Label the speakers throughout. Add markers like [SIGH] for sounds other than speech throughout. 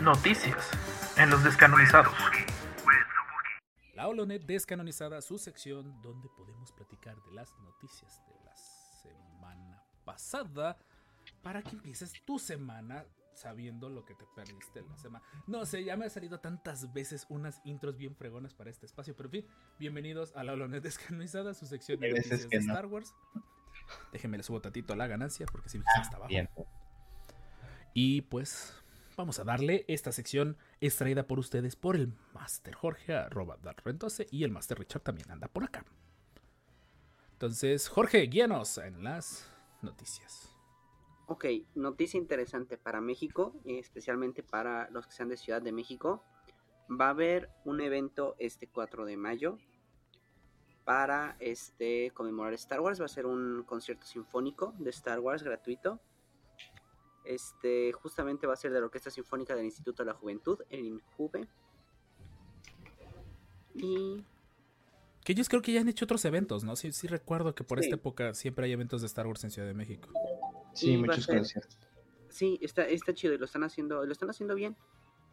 Speaker 1: Noticias en los descanonizados.
Speaker 2: La Holonet descanonizada, su sección donde podemos platicar de las noticias de la semana pasada para que empieces tu semana sabiendo lo que te perdiste en la semana. No sé, ya me ha salido tantas veces unas intros bien fregonas para este espacio, pero en fin, bienvenidos a la Holonet [LAUGHS] descanonizada, su sección de noticias de
Speaker 3: no.
Speaker 2: Star Wars. Déjenme le subo tantito a la ganancia porque si
Speaker 3: Ah,
Speaker 2: está abajo.
Speaker 3: Bien.
Speaker 2: Y pues vamos a darle esta sección extraída por ustedes por el Master Jorge, arroba Darrentose, y el Master Richard también anda por acá. Entonces, Jorge, guíanos en las noticias.
Speaker 4: Ok, noticia interesante para México, y especialmente para los que sean de Ciudad de México. Va a haber un evento este 4 de mayo para este conmemorar Star Wars. Va a ser un concierto sinfónico de Star Wars gratuito. Este justamente va a ser de la Orquesta Sinfónica del Instituto de la Juventud, el INJUVE. Y
Speaker 2: Que ellos creo que ya han hecho otros eventos, ¿no? Sí, sí recuerdo que por
Speaker 4: Sí.
Speaker 2: esta época siempre hay eventos de Star Wars en Ciudad de México.
Speaker 3: Sí,
Speaker 4: ser-
Speaker 3: conciertos.
Speaker 4: Sí, está, está chido y lo están haciendo, lo están haciendo bien.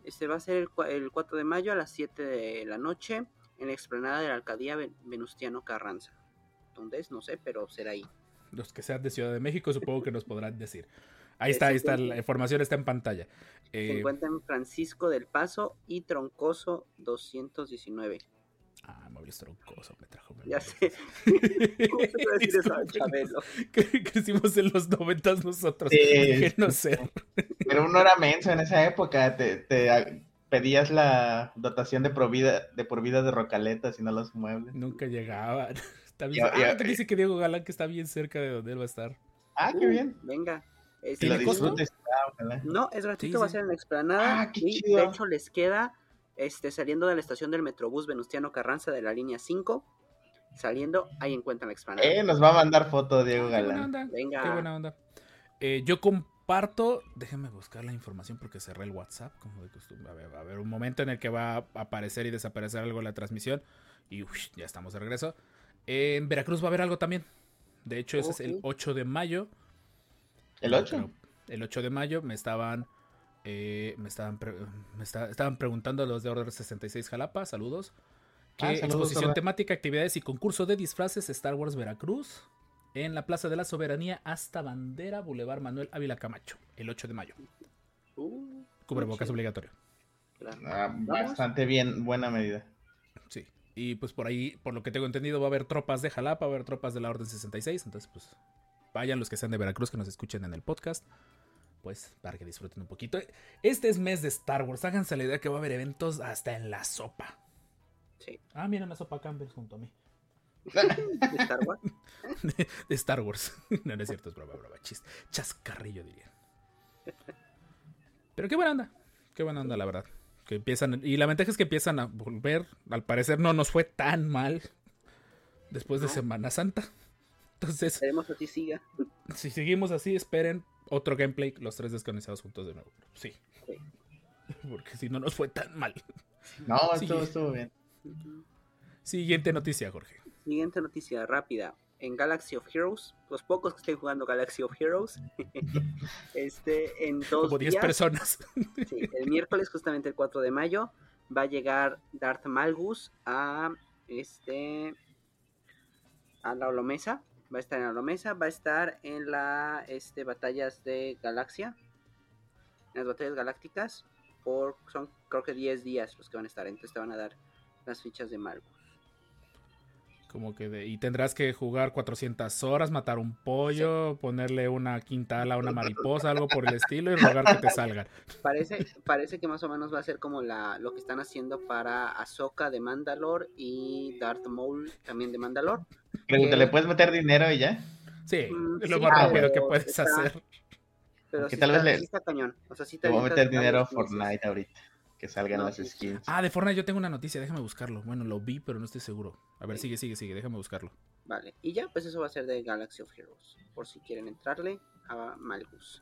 Speaker 4: Este va a ser el, el 4 de mayo a las 7 de la noche en la explanada de la alcaldía Ven- Venustiano Carranza. ¿Dónde es? No sé, pero será ahí.
Speaker 2: Los que sean de Ciudad de México supongo que nos podrán decir. Ahí
Speaker 4: Eh,
Speaker 2: está, ahí está, la información está en pantalla.
Speaker 4: Se
Speaker 2: Eh,
Speaker 4: encuentra en Francisco del Paso y Troncoso 219.
Speaker 2: ah, Mauricio Troncoso me trajo.
Speaker 4: Ya sé. [LAUGHS] ¿Cómo se puede decir eso. [LAUGHS] Chabelo?
Speaker 2: Que crecimos en los noventas nosotros.
Speaker 3: Sí. [LAUGHS] Pero uno era menso en esa época. Te, te pedías la dotación de por vida de, por vida de rocaletas y no los muebles.
Speaker 2: Nunca llegaban. Está bien. Ah, te dice que Diego Galán que está bien cerca de donde él va a estar.
Speaker 3: Ah, qué
Speaker 4: Uh,
Speaker 3: bien.
Speaker 4: Venga.
Speaker 3: Lo
Speaker 2: ¿Tiene costo?
Speaker 4: No, es gratuito,
Speaker 2: Sí,
Speaker 4: va a ser en la explanada.
Speaker 3: Ah,
Speaker 4: y
Speaker 3: chido.
Speaker 4: de hecho les queda este, saliendo de la estación del Metrobús Venustiano Carranza de la línea 5. Saliendo, ahí encuentran la explanada.
Speaker 3: Eh, nos va a mandar foto Diego
Speaker 2: Ah, qué buena
Speaker 3: Galán.
Speaker 2: onda.
Speaker 4: Venga.
Speaker 2: Qué buena onda. Eh, yo comparto. Déjenme buscar la información porque cerré el WhatsApp, como de costumbre. A ver, va a haber un momento en el que va a aparecer y desaparecer algo en la transmisión. Y uy, ya estamos de regreso. En Veracruz va a haber algo también. De hecho, ese es el
Speaker 4: Ok.
Speaker 2: 8 de mayo.
Speaker 3: ¿El
Speaker 2: No,
Speaker 3: 8?
Speaker 2: pero el 8 de mayo me estaban. eh, me estaban, pre- me esta- estaban preguntando los de Order 66 Jalapa, saludos.
Speaker 3: Ah, saludos,
Speaker 2: exposición temática, actividades y concurso de disfraces Star Wars Veracruz en la Plaza de la Soberanía hasta Bandera Boulevard Manuel Ávila Camacho, el 8 de mayo.
Speaker 4: Uh,
Speaker 2: Cubrebocas obligatorio.
Speaker 3: Ah, bastante bien, buena medida.
Speaker 2: Sí. Y pues por ahí, por lo que tengo entendido, va a haber tropas de Jalapa, va a haber tropas de la Orden 66. Entonces, pues vayan los que sean de Veracruz que nos escuchen en el podcast. Pues para que disfruten un poquito. Este es mes de Star Wars. Háganse la idea que va a haber eventos hasta en la sopa.
Speaker 4: Sí.
Speaker 2: Ah, miren la sopa Campbell junto a mí. [LAUGHS]
Speaker 4: De Star Wars. [LAUGHS]
Speaker 2: De Star Wars. [LAUGHS] no, no es cierto, es broma, broma. Chis, chascarrillo, diría. Pero qué buena onda. Qué buena onda, la verdad. Que empiezan. Y la ventaja es que empiezan a volver. Al parecer no nos fue tan mal. Después de
Speaker 4: No.
Speaker 2: Semana Santa. Entonces,
Speaker 4: Esperemos que así siga.
Speaker 2: si seguimos así, esperen otro gameplay, los tres descanonizados juntos de nuevo. Sí.
Speaker 4: Sí. [LAUGHS]
Speaker 2: Porque si no nos fue tan mal.
Speaker 3: No,
Speaker 2: Sí.
Speaker 3: estuvo, estuvo bien.
Speaker 2: Siguiente noticia, Jorge.
Speaker 4: Siguiente noticia rápida. En Galaxy of Heroes, los pocos que estén jugando Galaxy of Heroes, [LAUGHS] este, en dos
Speaker 2: Como 10
Speaker 4: días,
Speaker 2: personas. [LAUGHS]
Speaker 4: sí, el miércoles, justamente el 4 de mayo, va a llegar Darth Malgus a este a la Olomesa. Va a estar en la Olomesa, va a estar en la este batallas de Galaxia. En las batallas galácticas. Por son creo que 10 días los que van a estar. Entonces te van a dar las fichas de Malgus.
Speaker 2: Como que de- y tendrás que jugar 400 horas, matar un pollo, ponerle una quinta ala a una [LAUGHS] mariposa, algo por el estilo y rogar que te salgan. [LAUGHS]
Speaker 4: Parece, parece que más o menos va a ser como la, lo que están haciendo para Ahsoka de Mandalore y Darth Maul también de Mandalore.
Speaker 3: Pregunta, ¿le puedes meter dinero y ya?
Speaker 2: Sí,
Speaker 4: Mm,
Speaker 2: es lo
Speaker 4: sí,
Speaker 2: más rápido
Speaker 4: pero
Speaker 2: que puedes
Speaker 4: está-
Speaker 2: hacer.
Speaker 4: Pero
Speaker 3: Porque
Speaker 4: sí
Speaker 3: tal
Speaker 4: está,
Speaker 3: vez le-
Speaker 4: sí está cañón. O sea, sí te
Speaker 3: Le voy a meter dinero a. Fortnite ahorita. Que salgan
Speaker 4: No,
Speaker 3: las skins.
Speaker 2: Ah, de Fortnite yo tengo una noticia, déjame buscarlo. Bueno, lo vi, pero no estoy seguro. A ver,
Speaker 4: Sí.
Speaker 2: sigue, sigue, sigue, déjame buscarlo.
Speaker 4: Vale, y ya, pues eso va a ser de Galaxy of Heroes. Por si quieren entrarle a Malgus.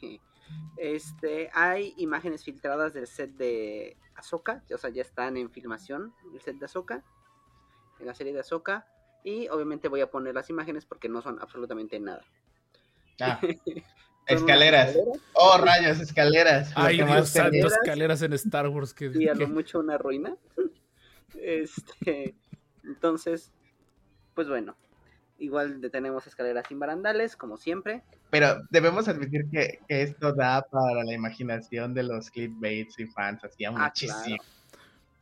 Speaker 4: [LAUGHS] Este, hay imágenes filtradas del set de Ahsoka. O sea, ya están en filmación el set de Ahsoka. En la serie de Ahsoka. Y obviamente voy a poner las imágenes porque no son absolutamente nada.
Speaker 3: Ah, [LAUGHS] Escaleras. Oh, rayos, escaleras.
Speaker 2: Ay, Dios
Speaker 3: más
Speaker 2: santo, escaleras en Star Wars. Que,
Speaker 4: y a lo mucho una ruina. [LAUGHS] Este, entonces, pues bueno, igual tenemos escaleras sin barandales, como siempre.
Speaker 3: Pero debemos admitir que, que esto da para la imaginación de los clickbaits y fans, hacía
Speaker 4: Ah,
Speaker 3: muchísimo.
Speaker 4: claro.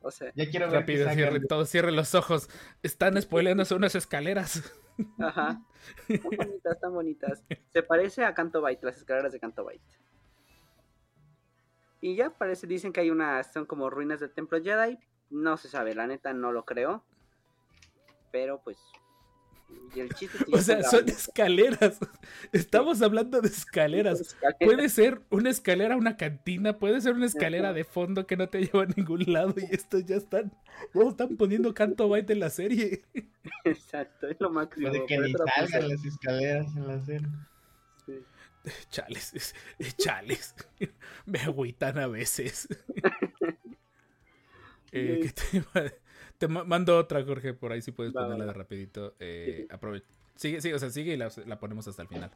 Speaker 4: O sea,
Speaker 3: Ya quiero ver
Speaker 2: Rápido,
Speaker 3: que
Speaker 2: cierre, todo, cierre los ojos. Están spoileándose unas escaleras. [LAUGHS]
Speaker 4: ajá. Están bonitas, están bonitas. Se parece a Canto Bight, las escaleras de Canto Bight. Y ya parece, dicen que hay unas, son como ruinas del templo Jedi. No se sabe, la neta no lo creo. Pero pues. Y el chiste es que [LAUGHS]
Speaker 2: O sea, son [LAUGHS] escaleras. [LAUGHS] Estamos hablando de escaleras.
Speaker 4: Escaleras.
Speaker 2: Puede ser una escalera a una cantina, puede ser una escalera de fondo que no te lleva a ningún lado y estos ya están, ya están poniendo canto byte en la serie.
Speaker 4: Exacto, es lo máximo.
Speaker 3: Puede que ni salgan las escaleras en la serie.
Speaker 4: Sí.
Speaker 2: Chales, es- es chales. Me agüitan a veces. Eh, ¿qué te, iba- te ma- mando otra, Jorge, por ahí si puedes
Speaker 4: Va, va,
Speaker 2: ponerla de rapidito. Eh, aprove- Sigue, sigue, o sea, sigue y la, la ponemos hasta el final.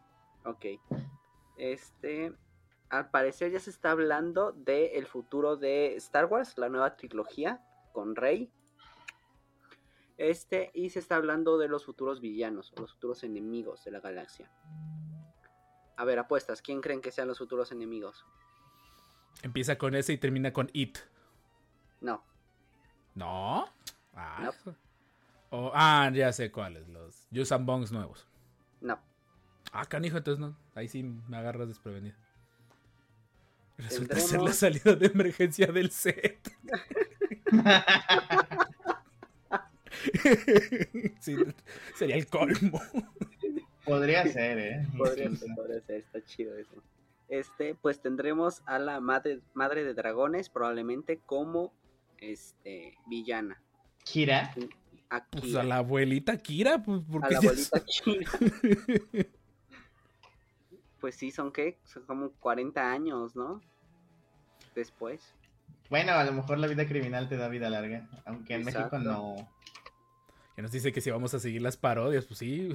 Speaker 4: Ok. Este. Al parecer ya se está hablando del el futuro de Star Wars, la nueva trilogía con Rey. Este, y se está hablando de los futuros villanos, o los futuros enemigos de la galaxia. A ver, apuestas, ¿quién creen que sean los futuros enemigos?
Speaker 2: Empieza con ese y termina con it.
Speaker 4: No,
Speaker 2: ¿No? Ah,
Speaker 4: No.
Speaker 2: ah, ya sé cuáles, los Yusan Bongs nuevos.
Speaker 4: no.
Speaker 2: Ah, canijo, entonces no. Ahí sí me agarras desprevenido. Resulta
Speaker 4: Tendremos-
Speaker 2: ser la salida de emergencia del set. [LAUGHS] Sí, sería el colmo.
Speaker 3: Podría ser, ¿eh?
Speaker 4: Podría ser, podría ser, está chido eso. Este, pues tendremos a la madre, madre de dragones, probablemente como este villana.
Speaker 3: Kira.
Speaker 4: A
Speaker 2: Pues
Speaker 4: Kira,
Speaker 2: a la abuelita Kira, pues
Speaker 4: a
Speaker 2: porque
Speaker 4: la
Speaker 2: ya
Speaker 4: abuelita Kira. [LAUGHS] Pues sí, son qué? Son como 40 años, ¿no? Después.
Speaker 3: Bueno, a lo mejor la vida criminal te da vida larga. Aunque en
Speaker 4: Exacto.
Speaker 3: México no.
Speaker 2: Ya nos dice que si vamos a seguir las parodias, pues sí.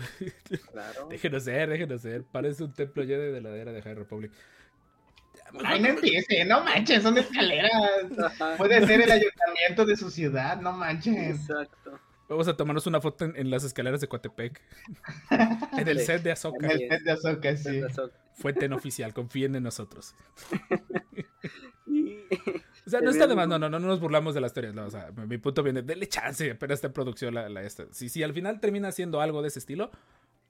Speaker 4: Claro. [LAUGHS]
Speaker 2: déjenos ser, déjenos ser. Parece un templo ya de la era de High Republic.
Speaker 3: Ay, no empiece, no manches, son escaleras.
Speaker 4: Ajá,
Speaker 3: Puede ser el ayuntamiento de su ciudad, no manches.
Speaker 4: Exacto.
Speaker 2: Vamos a tomarnos una foto en, en las escaleras de Coatepec. [LAUGHS] en el
Speaker 4: Sí.
Speaker 2: set de
Speaker 3: En
Speaker 2: Azoka.
Speaker 3: el set de Azoka, sí.
Speaker 2: Fuente no oficial, confíen en nosotros. [LAUGHS] O sea, no está de más, no, no, no nos burlamos de las teorías. no, o sea, mi punto viene, denle chance, apenas está en producción la, la esta. Si, si al final termina siendo algo de ese estilo,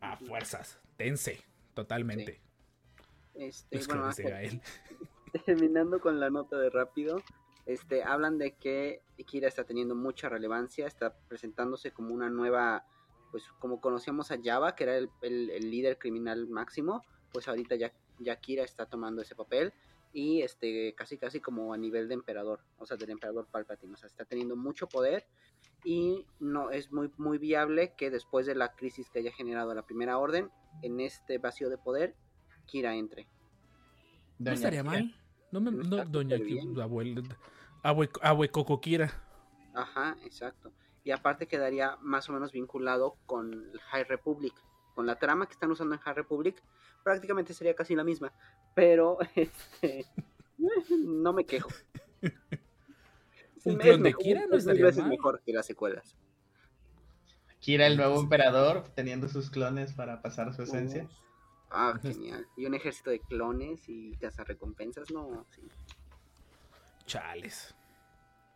Speaker 2: a fuerzas, tense, totalmente.
Speaker 4: Este, bueno, [LAUGHS] terminando con la nota de rápido, este, hablan de que Kira está teniendo mucha relevancia, está presentándose como una nueva, pues como conocíamos a Java, que era el, el- el líder criminal máximo, pues ahorita ya, ya Kira está tomando ese papel y este casi casi como a nivel de emperador, o sea, del emperador Palpatine, o sea, está teniendo mucho poder y no es muy muy viable que después de la crisis que haya generado la Primera Orden, en este vacío de poder Kira entre.
Speaker 2: No
Speaker 3: Doña
Speaker 2: estaría
Speaker 3: Kira.
Speaker 2: mal. No me, no, doña, abuela, abue, abue Cocoquira.
Speaker 4: Ajá, exacto. Y aparte quedaría más o menos vinculado con High Republic. Con la trama que están usando en High Republic, prácticamente sería casi la misma. Pero, [LAUGHS] este, no me quejo. [LAUGHS]
Speaker 2: Un clon de Kira no estaría
Speaker 4: veces
Speaker 2: mal.
Speaker 4: mejor que las secuelas.
Speaker 3: Kira, el nuevo emperador, teniendo sus clones para pasar su esencia.
Speaker 4: Ah, genial. Y un ejército de clones y recompensas, no, sí.
Speaker 2: Chales.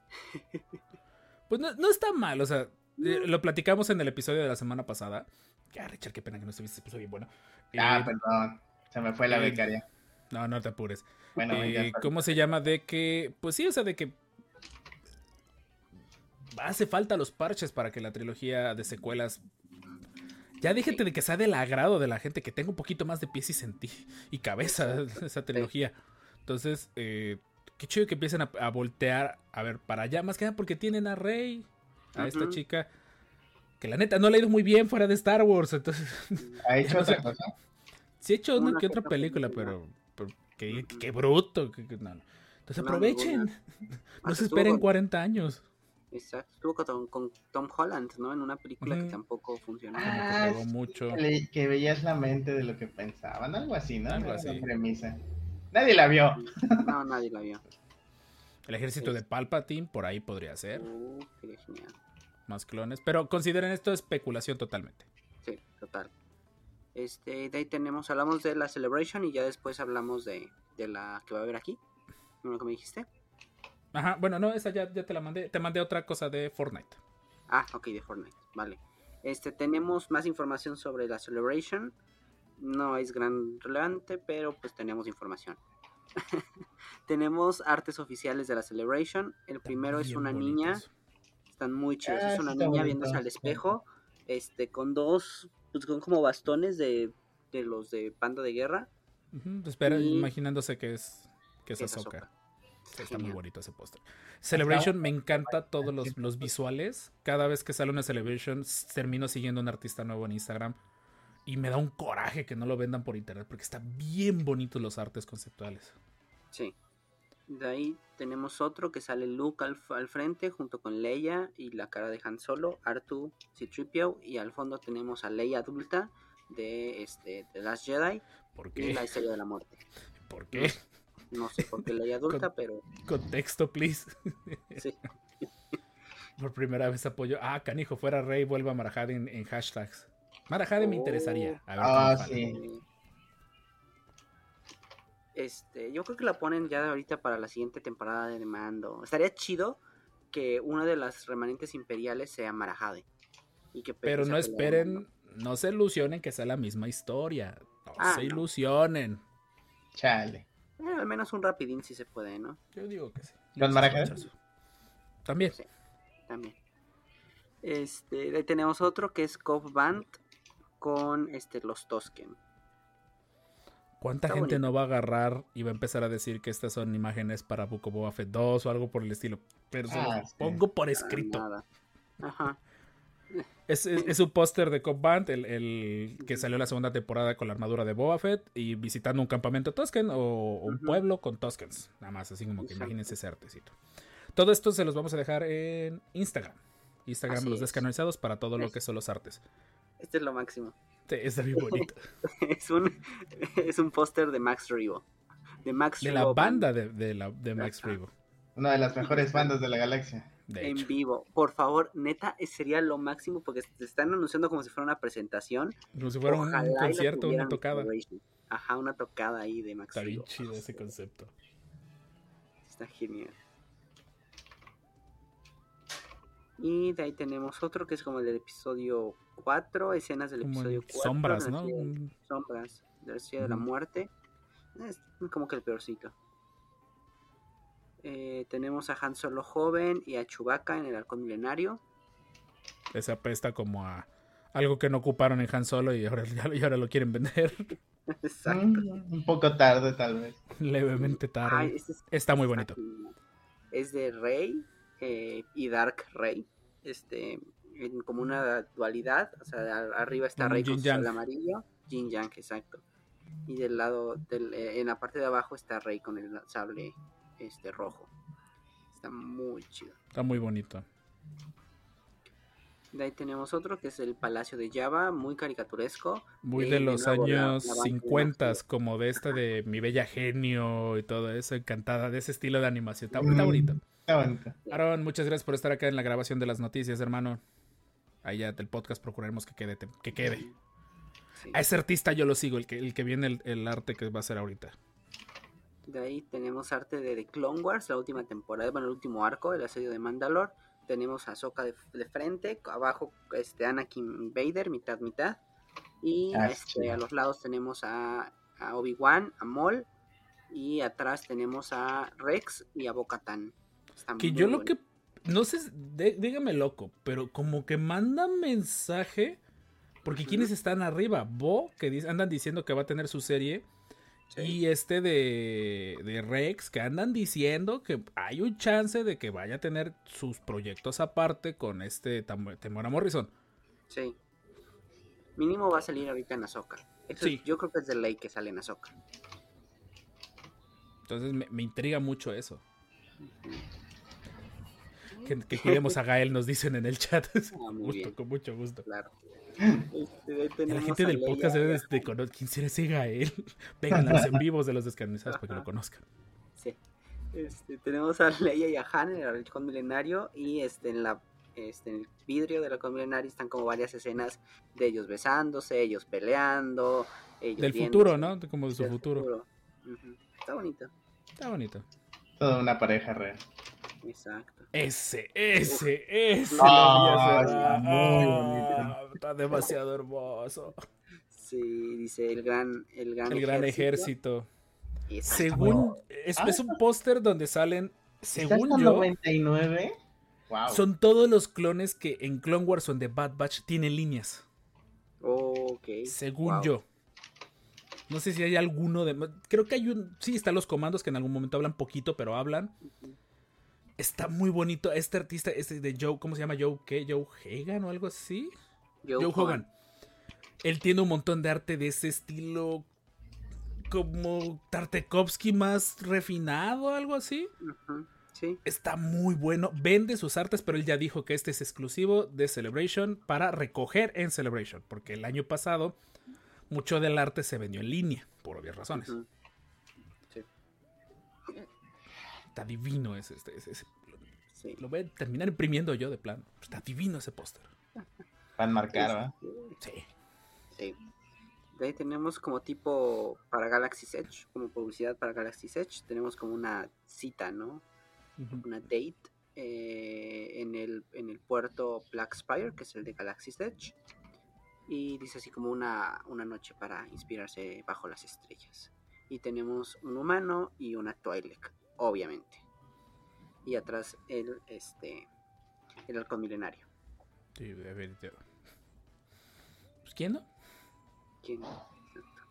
Speaker 2: [LAUGHS] Pues no, no está mal, o sea, eh, lo platicamos en el episodio de la semana pasada. Ya, Richard, qué pena que no estuviste, se puso bien bueno.
Speaker 3: Ah,
Speaker 2: Eh,
Speaker 3: perdón. Se me fue la
Speaker 2: eh,
Speaker 3: becaria.
Speaker 2: no, no te apures.
Speaker 3: Bueno,
Speaker 2: Eh. ¿Cómo se llama? De que, pues sí, o sea, de que hace falta los parches para que la trilogía de secuelas... Ya déjate de que sea del agrado de la gente, que tenga un poquito más de pies y senti y cabeza [LAUGHS] esa trilogía. Entonces, eh, qué chido que empiecen a, a voltear, a ver, para allá, más que nada porque tienen a Rey, a esta chica, que la neta no le ha ido muy bien fuera de Star Wars, entonces... [LAUGHS] [LAUGHS]
Speaker 3: ¿Ha hecho
Speaker 2: no sé.
Speaker 3: otra cosa?
Speaker 2: Sí he hecho una, que otra película, pero, pero qué, qué bruto. que- que no, no. Entonces aprovechen.
Speaker 4: ninguna.
Speaker 2: No se esperen
Speaker 4: estuvo-
Speaker 2: 40 años.
Speaker 4: Exacto. Estuvo con, con Tom Holland, ¿no? En una película que tampoco funcionó.
Speaker 3: Ah,
Speaker 2: pegó mucho.
Speaker 3: Que, le- que veías la mente de lo que pensaban, algo así, ¿no?
Speaker 2: Algo así.
Speaker 3: Premisa. Nadie la vio.
Speaker 4: No, nadie la vio.
Speaker 2: El ejército de Palpatine, por ahí podría ser.
Speaker 4: Uh, sería genial.
Speaker 2: Más clones. Pero consideren esto especulación totalmente.
Speaker 4: Sí, total. Este, de ahí tenemos, hablamos de la Celebration y ya después hablamos de, de la que va a haber aquí. ¿No lo que me dijiste?
Speaker 2: Ajá, bueno, no, esa ya, ya te la mandé. Te mandé otra cosa de Fortnite.
Speaker 4: Ah, ok, de Fortnite, vale. Este, tenemos más información sobre la Celebration. No es gran relevante, pero pues tenemos información. [LAUGHS] tenemos artes oficiales de la Celebration. El primero es una
Speaker 2: bonitos.
Speaker 4: niña. Están muy chidos.
Speaker 3: Ah,
Speaker 4: es una niña
Speaker 3: bonito,
Speaker 4: viéndose al espejo. Este, con dos, pues con como bastones de, de los de banda de guerra.
Speaker 2: Ujú, Espera,
Speaker 4: Y-
Speaker 2: imaginándose que es, que es
Speaker 4: que
Speaker 2: está muy bonito ese póster. Celebration, me encanta todos los, los visuales. Cada vez que sale una Celebration, termino siguiendo a un artista nuevo en Instagram. Y me da un coraje que no lo vendan por internet porque están bien bonitos los artes conceptuales.
Speaker 4: Sí. De ahí tenemos otro que sale Luke al, al frente junto con Leia y la cara de Han Solo, Artu, C-3PO y al fondo tenemos a Leia adulta de este The Last Jedi
Speaker 2: ¿Por
Speaker 4: y
Speaker 2: qué?
Speaker 4: la Estrella de la Muerte.
Speaker 2: ¿Por qué?
Speaker 4: No sé por qué Leia [LAUGHS] adulta, pero
Speaker 2: Contexto, please.
Speaker 4: sí. [LAUGHS]
Speaker 2: Por primera vez apoyo. Ah, canijo, fuera Rey, vuelva a Marajade en, en hashtags. Marajade me
Speaker 4: Oh.
Speaker 2: interesaría. A ver
Speaker 3: Ah, sí.
Speaker 4: Este, yo creo que la ponen ya de ahorita para la siguiente temporada de Mando. Estaría chido que una de las remanentes imperiales sea Marajade. Y que
Speaker 2: Pero no esperen, no se ilusionen que sea la misma historia. No
Speaker 4: Ah,
Speaker 2: se
Speaker 4: no.
Speaker 2: ilusionen.
Speaker 3: Chale.
Speaker 4: Eh, al menos un rapidín si se puede, ¿no?
Speaker 2: Yo digo que sí.
Speaker 3: ¿Con Marajade?
Speaker 2: Muchacho. También.
Speaker 4: Sí. También. Este, ahí tenemos otro que es Cove Band con este los Tosken.
Speaker 2: ¿Cuánta
Speaker 4: Está
Speaker 2: gente
Speaker 4: bonito.
Speaker 2: no va a agarrar y va a empezar a decir que estas son imágenes para Book of Boba Fett 2 o algo por el estilo? Pero se
Speaker 3: Ah,
Speaker 2: los
Speaker 3: sí.
Speaker 2: pongo por escrito.
Speaker 4: nada. Ajá.
Speaker 2: Es, es- es un póster de Cop Band, el, el que salió la segunda temporada con la armadura de Boba Fett y visitando un campamento Tosken o un pueblo con Toskens. Nada más, así como que imagínense ese artecito. Todo esto se los vamos a dejar en Instagram. Instagram,
Speaker 4: Así
Speaker 2: los
Speaker 4: es.
Speaker 2: descanonizados para todo lo que son los artes.
Speaker 4: Este es lo máximo.
Speaker 2: Sí, está bien bonito. [LAUGHS]
Speaker 4: es un es un póster de Max Rebo. De Max
Speaker 2: De la
Speaker 4: Rebo
Speaker 2: banda de, de la, de Max. Rebo.
Speaker 3: Una de las mejores bandas de la galaxia.
Speaker 2: De
Speaker 4: en
Speaker 2: hecho.
Speaker 4: vivo. Por favor, neta, sería lo máximo porque se están anunciando como si fuera una presentación.
Speaker 2: Como si fuera un
Speaker 4: Ojalá
Speaker 2: concierto, una tocada.
Speaker 4: Ajá, una tocada ahí de Max
Speaker 2: Está bien chido ese concepto.
Speaker 4: Está genial. Y de ahí tenemos otro que es como el del episodio 4, escenas del
Speaker 2: Como
Speaker 4: episodio
Speaker 2: en
Speaker 4: 4.
Speaker 2: sombras, ¿no?
Speaker 4: Sombras, de la de. Muerte. Es como que el peorcito. Eh, tenemos a Han Solo joven y a Chewbacca en el halcón milenario.
Speaker 2: Ese apesta como a algo que no ocuparon en Han Solo y ahora, [LAUGHS] y ahora lo quieren vender [LAUGHS]
Speaker 4: Exacto.
Speaker 3: Mm, un poco tarde, tal vez.
Speaker 2: levemente tarde.
Speaker 4: Ay, es-
Speaker 2: Está muy bonito.
Speaker 4: Es de Rey eh, y Dark Rey. Este, en como una dualidad. O sea, a- arriba está Rey con su
Speaker 2: Yang.
Speaker 4: sable amarillo. Jin Yang, exacto. Y del lado, del, eh, en la parte de abajo está Rey con el sable este rojo. Está muy chido.
Speaker 2: Está muy bonito.
Speaker 4: De ahí tenemos otro que es el Palacio de Java, muy caricaturesco.
Speaker 2: Muy
Speaker 4: Eh,
Speaker 2: de
Speaker 4: de
Speaker 2: los
Speaker 4: nuevo, la-
Speaker 2: años
Speaker 4: la de
Speaker 2: 50,
Speaker 4: Max
Speaker 2: como de este de Mi Bella Genio y todo eso, encantada de ese estilo de animación. Está, está
Speaker 3: Mm,
Speaker 2: bonito.
Speaker 3: Está bonito.
Speaker 2: Aaron, muchas gracias por estar acá en la grabación de las noticias, hermano. Allá del podcast procuraremos que quede. Que quede.
Speaker 4: Sí.
Speaker 2: A ese artista yo lo sigo, el que, el que viene el, el arte que va a hacer ahorita.
Speaker 4: De ahí tenemos arte de The Clone Wars, la última temporada, bueno, el último arco del asedio de Mandalore. Tenemos a Ahsoka de, de frente, abajo este Anakin Vader, mitad mitad. Y
Speaker 3: Ah,
Speaker 4: este, a los lados tenemos a, a Obi-Wan, a Maul. Y atrás tenemos a Rex y a Bo-Katan. Están
Speaker 2: Que yo lo que. No sé, dígame loco, pero como que manda mensaje. Porque quienes están arriba, Bo, que dice- andan diciendo que va a tener su serie.
Speaker 4: Sí.
Speaker 2: Y este de, de Rex, que andan diciendo que hay un chance de que vaya a tener sus proyectos aparte con este Temora Morrison.
Speaker 4: Sí. Mínimo va a salir ahorita en. Eso
Speaker 2: Sí.
Speaker 4: yo creo que es de ley que sale en Ahsoka.
Speaker 2: Entonces me, me intriga mucho eso. Que, que cuidemos a Gael, nos dicen en el chat.
Speaker 4: Ah, muy [LAUGHS]
Speaker 2: Gusto,
Speaker 4: bien.
Speaker 2: con mucho gusto.
Speaker 4: Claro. Este,
Speaker 2: La gente del
Speaker 4: Leia
Speaker 2: podcast debe de, conocer quién será ese Gael. Vengan a los en vivos de los descanonizados para que lo conozcan.
Speaker 4: Sí. Este, tenemos a Leia y a Han en el halcón milenario y este en la este, en el vidrio del halcón milenario están como varias escenas de ellos besándose, ellos peleando, ellos
Speaker 2: Del futuro, ¿no? Como de su
Speaker 4: Del
Speaker 2: futuro.
Speaker 4: Ujú. Está bonito.
Speaker 2: Está bonito.
Speaker 3: Toda una pareja real.
Speaker 4: Exacto.
Speaker 2: Ese, ese, ese.
Speaker 3: Ah,
Speaker 2: Está demasiado hermoso.
Speaker 4: Sí, dice el gran el gran
Speaker 2: El gran ejército. Según. Es,
Speaker 3: Ah.
Speaker 2: es un póster donde salen.
Speaker 3: ¿Está
Speaker 2: Según yo.
Speaker 3: 99? Wow.
Speaker 2: Son todos los clones que en Clone Wars o en The Bad Batch tienen líneas.
Speaker 4: Ok.
Speaker 2: Según
Speaker 4: Wow.
Speaker 2: yo. No sé si hay alguno de. Creo que hay un. Sí, están los comandos que en algún momento hablan poquito, pero hablan. Está muy bonito. Este artista, este de Joe, ¿cómo se llama? Joe, ¿qué? Joe Hagan o algo así.
Speaker 4: Joe,
Speaker 2: Joe Hogan. Él tiene un montón de arte de ese estilo. Como Tartakovsky más refinado, algo así.
Speaker 4: Sí.
Speaker 2: Está muy bueno. Vende sus artes, pero él ya dijo que este es exclusivo de Celebration para recoger en Celebration. Porque el año pasado mucho del arte se vendió en línea, por obvias razones.
Speaker 4: Sí.
Speaker 2: Está divino ese, este- ese- ese-
Speaker 4: Sí.
Speaker 2: Lo voy a terminar imprimiendo yo de plano. Está divino ese póster.
Speaker 3: Van marcar, ¿va?
Speaker 2: Sí.
Speaker 4: Sí. De ahí tenemos como tipo para Galaxy's Edge, como publicidad para Galaxy's Edge, tenemos como una cita, ¿no? Una date eh, en, el, en el puerto Black Spire, que es el de Galaxy's Edge. Y dice así como una, una noche para inspirarse bajo las estrellas. Y tenemos un humano y una Twi'lek, obviamente. Y atrás el, este, el halcón milenario.
Speaker 2: Sí. Pues quién no?
Speaker 4: ¿Quién? Exacto.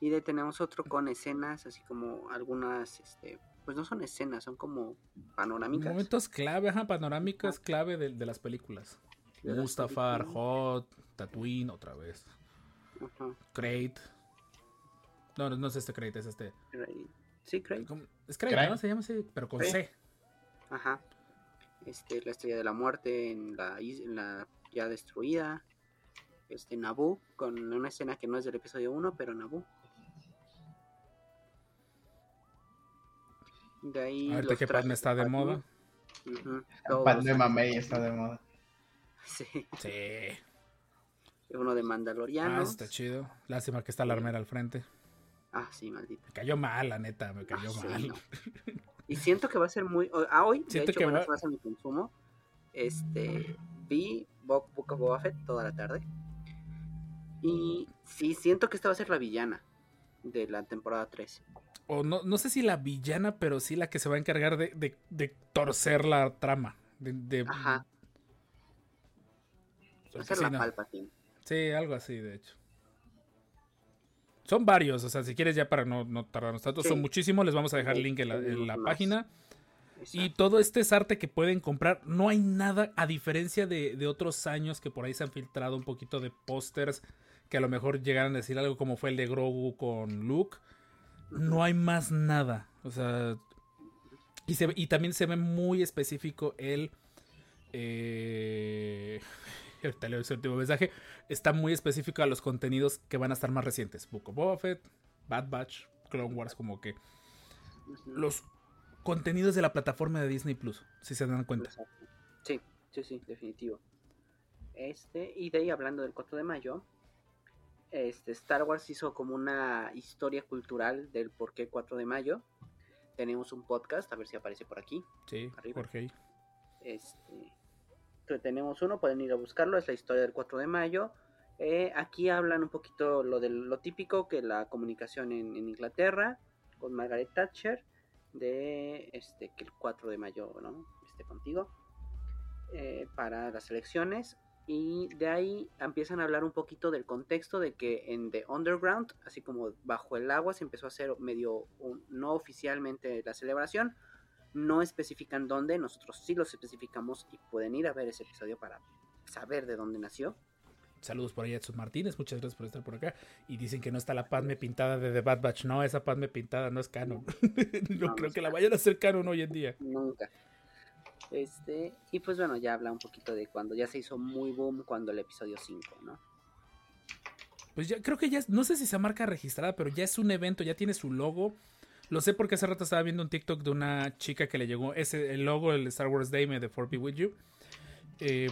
Speaker 4: Y de tenemos otro con escenas, así como algunas, este, pues no son escenas, son como panorámicas.
Speaker 2: Momentos clave, ajá, panorámicas clave de, de las películas. Mustafar. Hot, Tatooine, otra vez.
Speaker 4: Ajá,
Speaker 2: Crate. No, no, no es este Crate, es este.
Speaker 4: Sí, Crate.
Speaker 2: Es Crate,
Speaker 3: Crate.
Speaker 2: ¿no? Se llama así, pero con
Speaker 4: Sí.
Speaker 2: C.
Speaker 4: Ajá. Este, la estrella de la muerte en la, en la ya destruida. Este, Naboo, con una escena que no es del episodio 1, pero Naboo. De ahí.
Speaker 2: Ahorita
Speaker 4: los
Speaker 2: que Padme está de
Speaker 4: Padme.
Speaker 2: moda.
Speaker 4: Los
Speaker 3: de
Speaker 4: trajes
Speaker 3: Mamey está
Speaker 4: Padme.
Speaker 3: de moda.
Speaker 4: Sí.
Speaker 2: Sí.
Speaker 4: Uno de Mandaloriano.
Speaker 2: Ah, está chido. Lástima que está la armera al frente.
Speaker 4: Ah, sí, maldita.
Speaker 2: Me cayó mal, la neta, me cayó
Speaker 4: Ah, sí,
Speaker 2: mal.
Speaker 4: no. [LAUGHS] Y siento que va a ser muy. Ah, hoy, de
Speaker 2: Siento
Speaker 4: hecho,
Speaker 2: que
Speaker 4: bueno,
Speaker 2: va-
Speaker 4: a mi consumo. Este. Vi Bo- Book of Boba Fett toda la tarde. Y sí, siento que esta va a ser la villana de la temporada 3.
Speaker 2: O no, no sé si la villana, pero sí la que se va a encargar de, de- de torcer la trama. De, de-
Speaker 4: Ajá.
Speaker 2: Sí,
Speaker 4: la. Palpatine.
Speaker 2: Sí, algo así, de hecho. Son varios, o sea, si quieres ya para no, no tardarnos tanto,
Speaker 4: Sí.
Speaker 2: son muchísimos, les vamos a dejar
Speaker 4: Sí,
Speaker 2: el link en la, en página. Y todo este es arte que pueden comprar. No hay nada, a diferencia de, de otros años que por ahí se han filtrado un poquito de pósters que a lo mejor llegaran a decir algo como fue el de Grogu con Luke. No hay más nada. O sea. Y, se, y también se ve muy específico el. Eh, [LAUGHS] ahorita leo ese último mensaje. Está muy específico a los contenidos que van a estar más recientes. Book of Boba Fett, Bad Batch, Clone Wars, como que los contenidos de la plataforma de Disney Plus, si se dan cuenta.
Speaker 4: Sí, sí, sí, definitivo. Este, y de ahí hablando del 4 de mayo, este, Star Wars hizo como una historia cultural del por qué 4 de mayo. Tenemos un podcast, a ver si aparece por aquí.
Speaker 2: Sí,
Speaker 4: Arriba.
Speaker 2: Jorge.
Speaker 4: Este, tenemos uno, pueden ir a buscarlo, es la historia del 4 de mayo. Eh, aquí hablan un poquito lo de lo típico que la comunicación en, en Inglaterra con Margaret Thatcher de este que el 4 de mayo no esté contigo eh, para las elecciones y de ahí empiezan a hablar un poquito del contexto de que en The Underground, así como bajo el agua, se empezó a hacer medio un- no oficialmente la celebración, no especifican dónde, nosotros sí los especificamos y pueden ir a ver ese episodio para saber de dónde nació.
Speaker 2: Saludos por ahí a Edson Martínez, muchas gracias por estar por acá. Y dicen que no está la Padme pintada de The Bad Batch. No, esa Padme pintada no es canon. no, [LAUGHS] creo que la vayan a hacer canon hoy en día.
Speaker 4: Nunca. Este, y pues bueno, ya habla un poquito de cuando ya se hizo muy boom cuando el episodio 5, ¿no?
Speaker 2: Pues ya creo que ya, no sé si sea marca registrada, pero ya es un evento, ya tiene su logo. Lo sé porque hace rato estaba viendo un TikTok de una chica que le llegó ese el logo del Star Wars Day de 4 Be With You. Eh,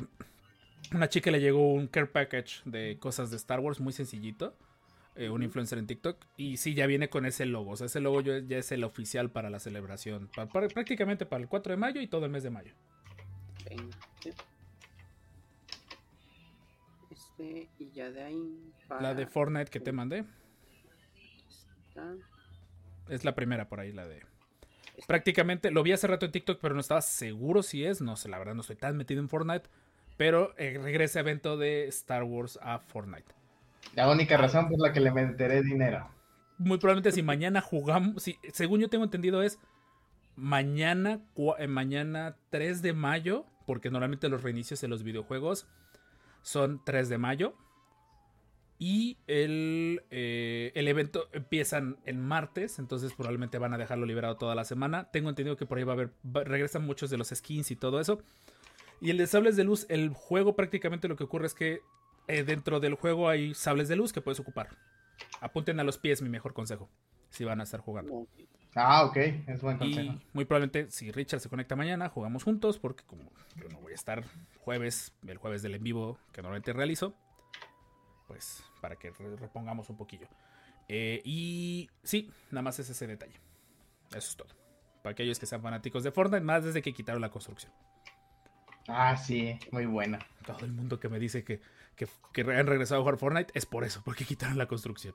Speaker 2: una chica le llegó un care package de cosas de Star Wars muy sencillito. eh, un influencer en TikTok. Y sí, ya viene con ese logo. O sea, ese logo ya es el oficial para la celebración. para- prácticamente para el 4 de mayo y todo el mes de mayo.
Speaker 4: Este, y ya de ahí para
Speaker 2: La de Fortnite que te mandé.
Speaker 4: esta,
Speaker 2: Es la primera por ahí, la de. Prácticamente lo vi hace rato en TikTok, pero no estaba seguro si es. No sé, la verdad no estoy tan metido en Fortnite. Pero eh, regresa evento de Star Wars a Fortnite.
Speaker 3: La única razón por la que le meteré dinero.
Speaker 2: Muy probablemente si mañana jugamos. Si, según yo tengo entendido, es mañana, eh, mañana 3 de mayo. Porque normalmente los reinicios de los videojuegos son 3 de mayo. Y el, eh, el evento empiezan en martes, entonces probablemente van a dejarlo liberado toda la semana. Tengo entendido que por ahí va a haber, va- regresan muchos de los skins y todo eso. Y el de sables de luz, el juego prácticamente lo que ocurre es que eh, dentro del juego hay sables de luz que puedes ocupar. Apunten a los pies, mi mejor consejo, si van a estar jugando.
Speaker 3: Ah, ok, es buen consejo.
Speaker 2: Y muy probablemente si Richard se conecta mañana, jugamos juntos, porque como yo no voy a estar jueves, el jueves del en vivo que normalmente realizo, pues para que re- repongamos un poquillo. Eh, y sí, nada más es ese detalle. Eso es todo. Para aquellos que sean fanáticos de Fortnite, más desde que quitaron la construcción.
Speaker 3: Ah, sí, muy buena.
Speaker 2: Todo el mundo que me dice que, que, que han regresado a jugar Fortnite es por eso, porque quitaron la construcción.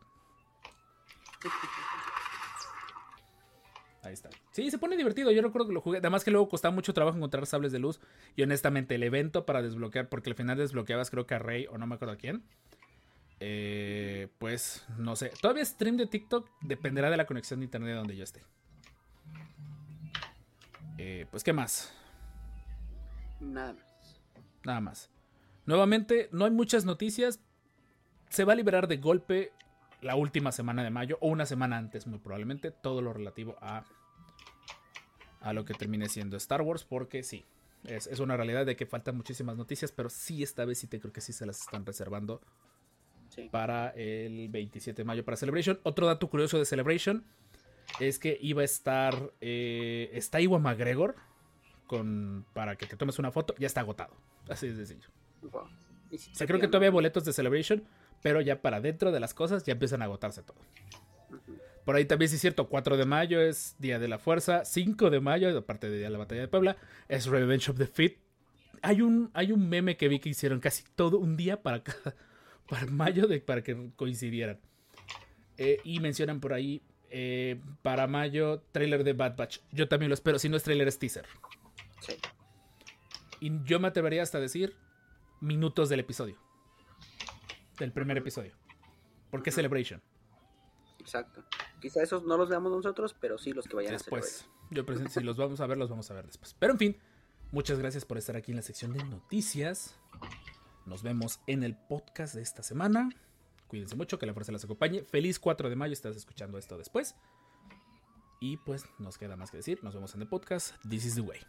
Speaker 2: Ahí está. Sí, se pone divertido. Yo recuerdo que lo jugué. Además que luego costaba mucho trabajo encontrar sables de luz. Y honestamente, el evento para desbloquear, porque al final desbloqueabas creo que a Rey o no me acuerdo a quién. Eh, pues no sé. Todavía stream de TikTok dependerá de la conexión de internet donde yo esté. Eh, pues, ¿qué más?
Speaker 4: nada más.
Speaker 2: Nada más. Nuevamente, no hay muchas noticias. Se va a liberar de golpe la última semana de mayo o una semana antes, muy probablemente, todo lo relativo a, a lo que termine siendo Star Wars, porque sí, es, es una realidad de que faltan muchísimas noticias, pero sí, esta vez sí te creo que sí se las están reservando
Speaker 4: Sí.
Speaker 2: para el 27 de mayo para Celebration. Otro dato curioso de Celebration es que iba a estar. Eh, está Iwan McGregor con, para que te tomes una foto. Ya está agotado. Así de sencillo.
Speaker 4: Wow. Si
Speaker 2: O sea, creo que todavía hay boletos de Celebration, pero ya para dentro de las cosas ya empiezan a agotarse todo. Por ahí también sí es cierto, 4 de mayo es Día de la Fuerza, 5 de mayo, aparte de Día de la Batalla de Puebla, es Revenge of the Fit. Hay un, hay un meme que vi que hicieron casi todo un día para, [LAUGHS] cada- para mayo de, para que coincidieran. Eh, y mencionan por ahí, eh, para mayo, trailer de Bad Batch. Yo también lo espero, si no es trailer es teaser.
Speaker 4: Sí.
Speaker 2: Y yo me atrevería hasta decir minutos del episodio. Del primer episodio. ¿Por qué Celebration?
Speaker 4: Exacto. Quizá esos no los veamos nosotros, pero sí los que vayan a
Speaker 2: Después. Yo presento, si los vamos a ver, los vamos a ver después. Pero en fin, muchas gracias por estar aquí en la sección de noticias. Nos vemos en el podcast de esta semana. Cuídense mucho, que la fuerza les acompañe. Feliz 4 de mayo, estás escuchando esto después. Y pues nos queda más que decir. Nos vemos en el podcast. This is the way.